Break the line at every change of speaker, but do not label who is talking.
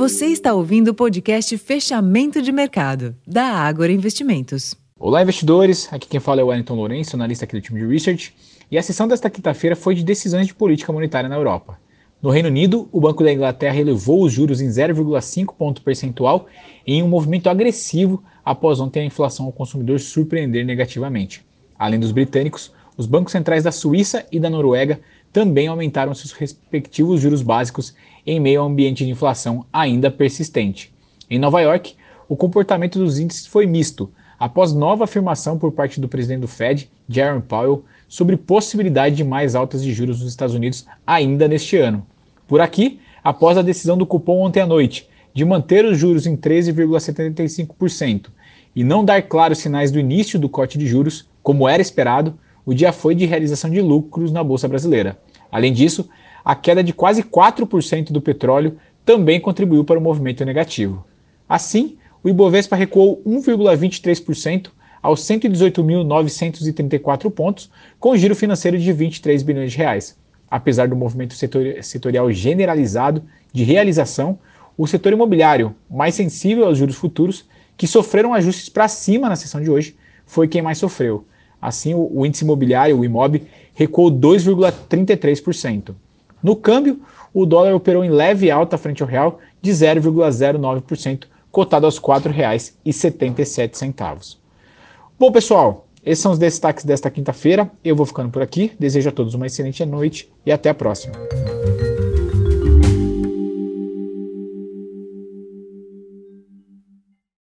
Você está ouvindo o podcast Fechamento de Mercado, da Ágora Investimentos.
Olá, investidores. Aqui quem fala é o Wellington Lourenço, analista aqui do time de Research. E a sessão desta quinta-feira foi de decisões de política monetária na Europa. No Reino Unido, o Banco da Inglaterra elevou os juros em 0,5 ponto percentual em um movimento agressivo após ontem a inflação ao consumidor surpreender negativamente. Além dos britânicos, os bancos centrais da Suíça e da Noruega também aumentaram seus respectivos juros básicos em meio a um ambiente de inflação ainda persistente. Em Nova York, o comportamento dos índices foi misto, após nova afirmação por parte do presidente do Fed, Jerome Powell, sobre possibilidade de mais altas de juros nos Estados Unidos ainda neste ano. Por aqui, após a decisão do cupom ontem à noite de manter os juros em 13,75% e não dar claros sinais do início do corte de juros, como era esperado, o dia foi de realização de lucros na Bolsa Brasileira. Além disso, a queda de quase 4% do petróleo também contribuiu para o movimento negativo. Assim, o Ibovespa recuou 1,23% aos 118.934 pontos, com giro financeiro de 23 bilhões de reais. Apesar do movimento setorial generalizado de realização, o setor imobiliário, mais sensível aos juros futuros, que sofreram ajustes para cima na sessão de hoje, foi quem mais sofreu. Assim, o, o índice imobiliário, o IMOB, recuou 2,33%. No câmbio, o dólar operou em leve alta frente ao real de 0,09%, cotado aos R$ 4,77. Bom, pessoal, esses são os destaques desta quinta-feira. Eu vou ficando por aqui. Desejo a todos uma excelente noite e até a próxima.